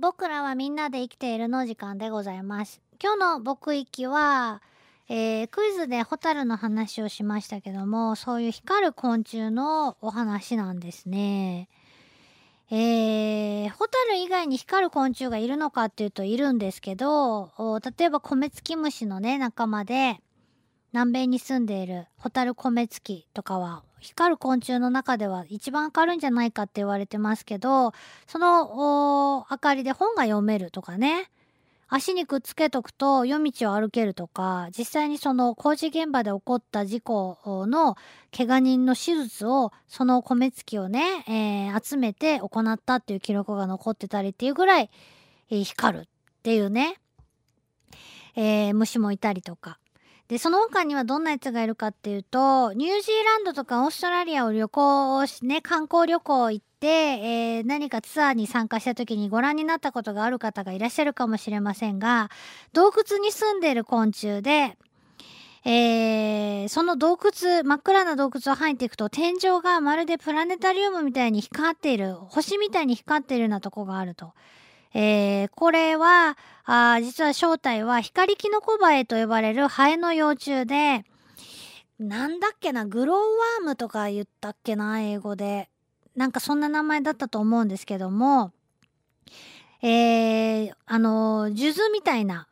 僕らはみんなで生きているの時間でございます。今日の僕域は、えー、クイズでホタルの話をしましたけどもそういう光る昆虫のお話なんですね。えー、ホタル以外に光る昆虫がいるのかっていうといるんですけど例えばコメツキムシのね仲間で南米に住んでいるホタルコメツキとかは光る昆虫の中では一番明るいんじゃないかって言われてますけどその明かりで本が読めるとかね。足にくっつけとくと夜道を歩けるとか実際にその工事現場で起こった事故の怪我人の手術をその米付きをね、えー、集めて行ったっていう記録が残ってたりっていうぐらい、えー、光るっていうね、えー、虫もいたりとか。で、その他にはどんなやつがいるかっていうと、ニュージーランドとかオーストラリアを旅行し、ね、観光旅行行って、えー、何かツアーに参加した時にご覧になったことがある方がいらっしゃるかもしれませんが、洞窟に住んでいる昆虫で、えー、その洞窟、真っ暗な洞窟を入っていくと天井がまるでプラネタリウムみたいに光っている、星みたいに光っているようなとこがあると。えー、これはあ実は正体は光キノコバエと呼ばれるハエの幼虫でなんだっけなグローワームとか言ったっけな英語でなんかそんな名前だったと思うんですけどもえー、あの数珠みたいな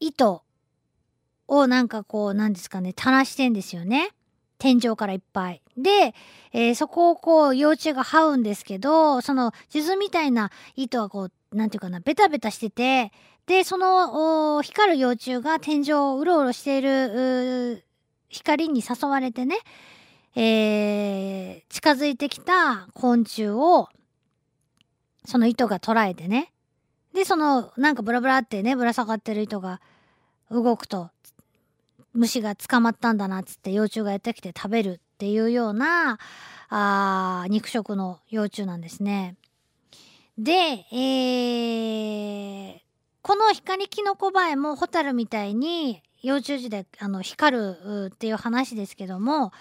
糸をなんかこうなんですかね垂らしてんですよね。天井からいっぱい。で、えー、そこをこう幼虫が這うんですけど、その数珠みたいな糸はこう、なんていうかな、ベタベタしてて、で、その光る幼虫が天井をうろうろしている光に誘われてね、えー、近づいてきた昆虫を、その糸が捉えてね。で、その、なんかブラブラってね、ぶら下がってる糸が動くと、虫が捕まったんだなっつって幼虫がやってきて食べるっていうようなあ肉食の幼虫なんですね。で、えー、この光キノコバエもホタルみたいに幼虫時代あの光るっていう話ですけども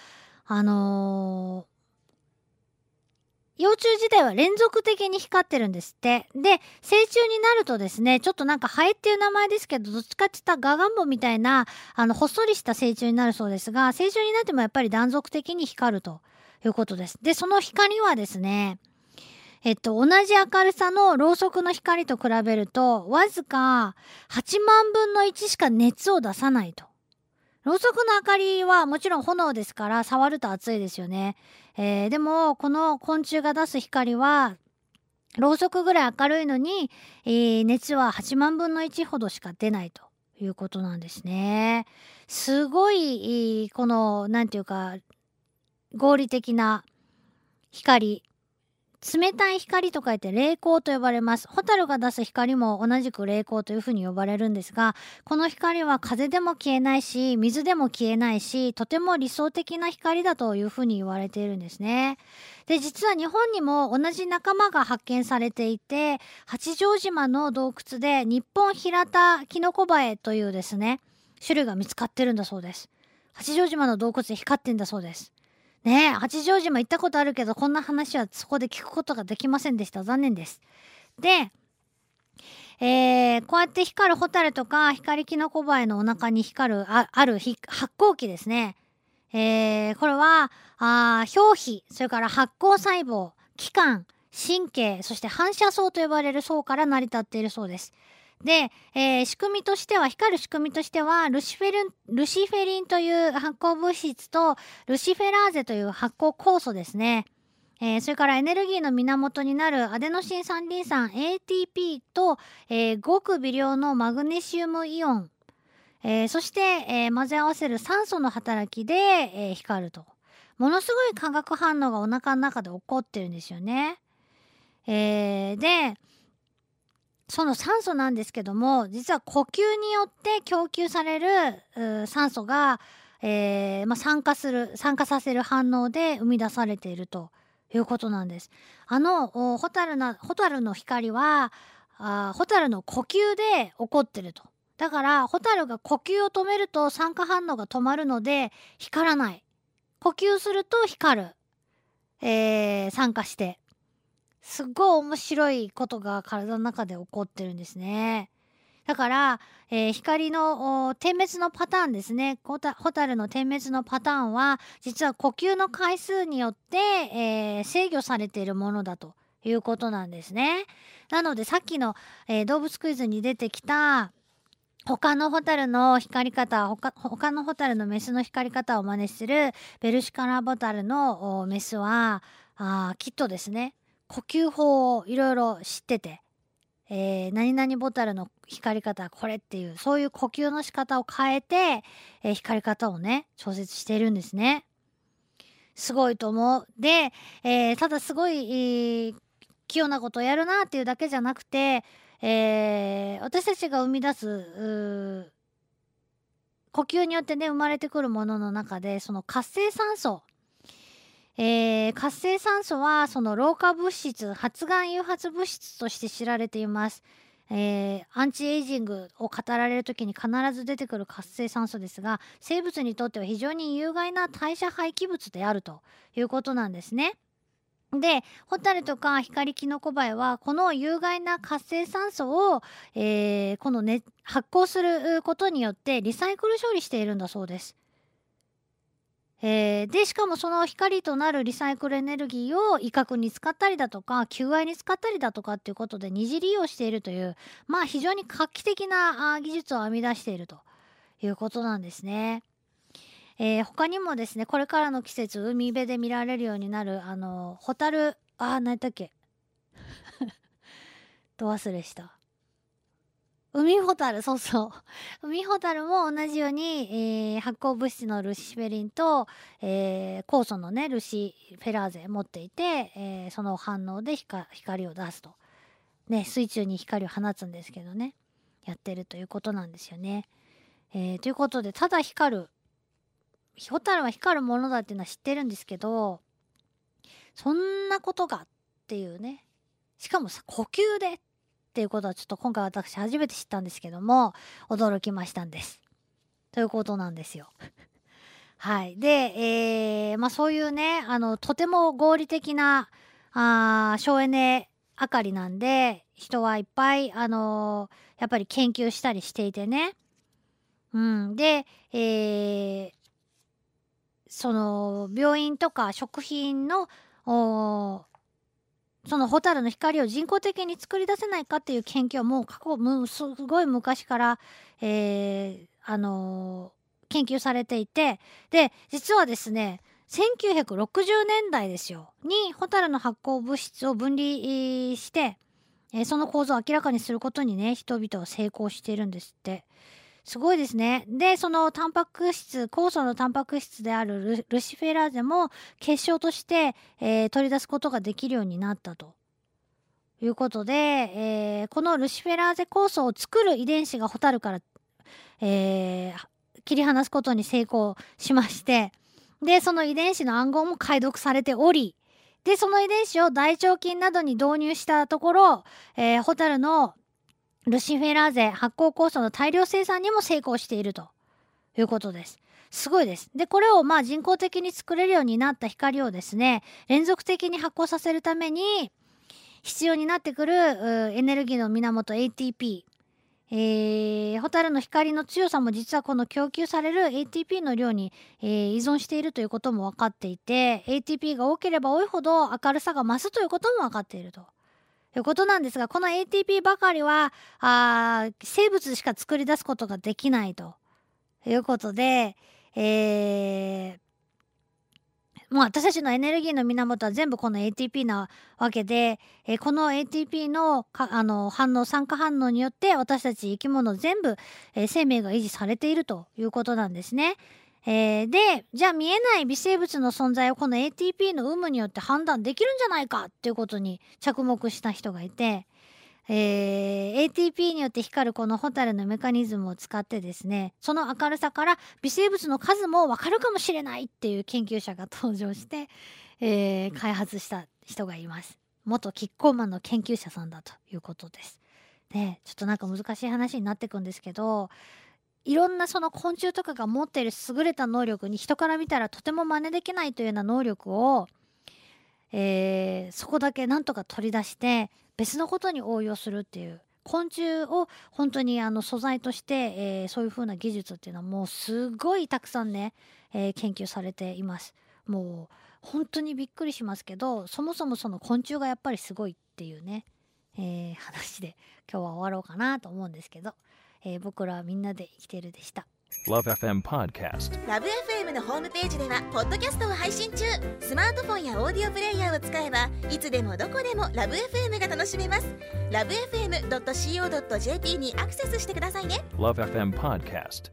あのー幼虫自体は連続的に光ってるんですって。で、成虫になるとですね、ちょっとなんかハエっていう名前ですけど、どっちかって言ったらガガンボみたいな、あの、ほっそりした成虫になるそうですが、成虫になってもやっぱり断続的に光るということです。で、その光はですね、えっと、同じ明るさのろうそくの光と比べると、わずか8万分の1しか熱を出さないと。ろうそくの明かりはもちろん炎ですから触ると熱いですよね。えー、でもこの昆虫が出す光はろうそくぐらい明るいのに、えー、熱は8万分の1ほどしか出ないということなんですね。すごいこの何て言うか合理的な光冷たい光と書いて霊光と呼ばれます。ホタルが出す光も同じく霊光というふうに呼ばれるんですが、この光は風でも消えないし、水でも消えないし、とても理想的な光だというふうに言われているんですね。で、実は日本にも同じ仲間が発見されていて、八丈島の洞窟で日本平田キノコバエというですね、種類が見つかってるんだそうです。八丈島の洞窟で光ってんだそうです。ね、八丈島行ったことあるけど、こんな話はそこで聞くことができませんでした。残念です。で、えー、こうやって光るホタルとか光キノコバエのお腹に光るあある発光器ですね。えー、これはあ表皮それから発光細胞器官神経そして反射層と呼ばれる層から成り立っているそうです。で、えー、仕組みとしては、光る仕組みとしては、ルシフェルン、ルシフェリンという発光物質と、ルシフェラーゼという発光酵素ですね。えー、それからエネルギーの源になるアデノシン三リン酸 ATP と、えー、ごく微量のマグネシウムイオン、えー、そして、え混ぜ合わせる酸素の働きで、え光ると。ものすごい化学反応がお腹の中で起こってるんですよね。えで、その酸素なんですけども実は呼吸によって供給される酸素が、えーまあ、酸化する酸化させる反応で生み出されているということなんです。あのホタルなホタルの光はあホタルの呼吸で起こってると。だからホタルが呼吸を止めると酸化反応が止まるので光らない。呼吸すると光る。えー、酸化して。すっごい面白いことが体の中で起こってるんですね。だから、えー、光の点滅のパターンですねホタルの点滅のパターンは実は呼吸の回数によって、えー、制御されているものだということなんですね。なのでさっきの、えー、動物クイズに出てきた他のホタルの光り方他他のホタルのメスの光り方を真似するベルシカラボタルのメスはあきっとですね呼吸法をいろいろ知ってて、えー、何々ボタルの光り方はこれっていうそういう呼吸の仕方を変えて、えー、光り方をね調節しているんですね。すごいと思う。で、えー、ただすごい、えー、器用なことをやるなっていうだけじゃなくて、えー、私たちが生み出す呼吸によってね生まれてくるものの中でその活性酸素えー、活性酸素はその老化物質発がん誘発物質として知られています。えー、アンチエイジングを語られる時に必ず出てくる活性酸素ですが生物にとっては非常に有害な代謝廃棄物であるということなんですね。でホタルとか光キノコバエはこの有害な活性酸素を、えー、この、ね、発酵することによってリサイクル処理しているんだそうです。えー、でしかもその光となるリサイクルエネルギーを威嚇に使ったりだとか求愛に使ったりだとかっていうことで二次利用しているというまあ非常に画期的な技術を編み出しているということなんですね。えー、他にもですねこれからの季節海辺で見られるようになるあのホタルあ何やったっけ？ど忘れした海ホタルそうそう。海ホタルも同じように、えー、発酵物質のルシフェリンと、えー、酵素のねルシフェラーゼ持っていて、えー、その反応で光を出すと、ね、水中に光を放つんですけどね。やってるということなんですよね。え、ということでただ光るホタルは光るものだっていうのは知ってるんですけどそんなことがっていうね。しかもさ呼吸でっていうことはちょっと今回私初めて知ったんですけども驚きましたんです。ということなんですよ。はい。で、えー、まあそういうね、あの、とても合理的な、あ省エネ明かりなんで、人はいっぱい、あのー、やっぱり研究したりしていてね。うん。で、えー、その、病院とか食品の、そのホタルの光を人工的に作り出せないかっていう研究はもう過去むすごい昔から、えー、あのー、研究されていてで実はですね1960年代ですよにホタルの発光物質を分離して、えー、その構造を明らかにすることにね人々は成功しているんですって。すごいですね。で、そのタンパク質、酵素のタンパク質であるルシフェラーゼも結晶として、えー、取り出すことができるようになったと。いうことで、えー、このルシフェラーゼ酵素を作る遺伝子がホタルから、えー、切り離すことに成功しましてでその遺伝子の暗号も解読されておりでその遺伝子を大腸菌などに導入したところ、えー、ホタルのルシフェラーゼ発酵酵素の大量生産にも成功しているということです。すごいです。で、これをまあ人工的に作れるようになった光をですね、連続的に発酵させるために必要になってくるエネルギーの源 ATP。えー、ホタルの光の強さも実はこの供給される ATP の量に、えー、依存しているということも分かっていて ATP が多ければ多いほど明るさが増すということも分かっていると。いうことなんですがこの ATP ばかりはあ生物しか作り出すことができないということで、えー、もう私たちのエネルギーの源は全部この ATP なわけで、えー、この ATP のかあの反応酸化反応によって私たち生き物全部、えー、生命が維持されているということなんですね。えー、でじゃあ見えない微生物の存在をこの ATP の有無によって判断できるんじゃないかっていうことに着目した人がいて、えー、ATP によって光るこのホタルのメカニズムを使ってですねその明るさから微生物の数もわかるかもしれないっていう研究者が登場して、えー、開発した人がいます。元キッコーマンの研究者さんだということです。でちょっとなんか難しい話になってくんですけどいろんなその昆虫とかが持っている優れた能力に人から見たらとても真似できないというような能力を、えーそこだけなんとか取り出して別のことに応用するっていう昆虫を本当にあの素材として、えーそういう風な技術っていうのはもうすごいたくさんね、えー研究されています。もう本当にびっくりしますけどそもそもその昆虫がやっぱりすごいっていうね、えー話で今日は終わろうかなと思うんですけど、えー僕らはみんなで生きてるでした。Love FM Podcast. ラブ f m のホームページではポッドキャストを配信中スマートフォンやオーディオプレイヤーを使えばいつでもどこでもラブ f m が楽しめますラブ FM.co.jp にアクセスしてくださいね Love FM Podcast.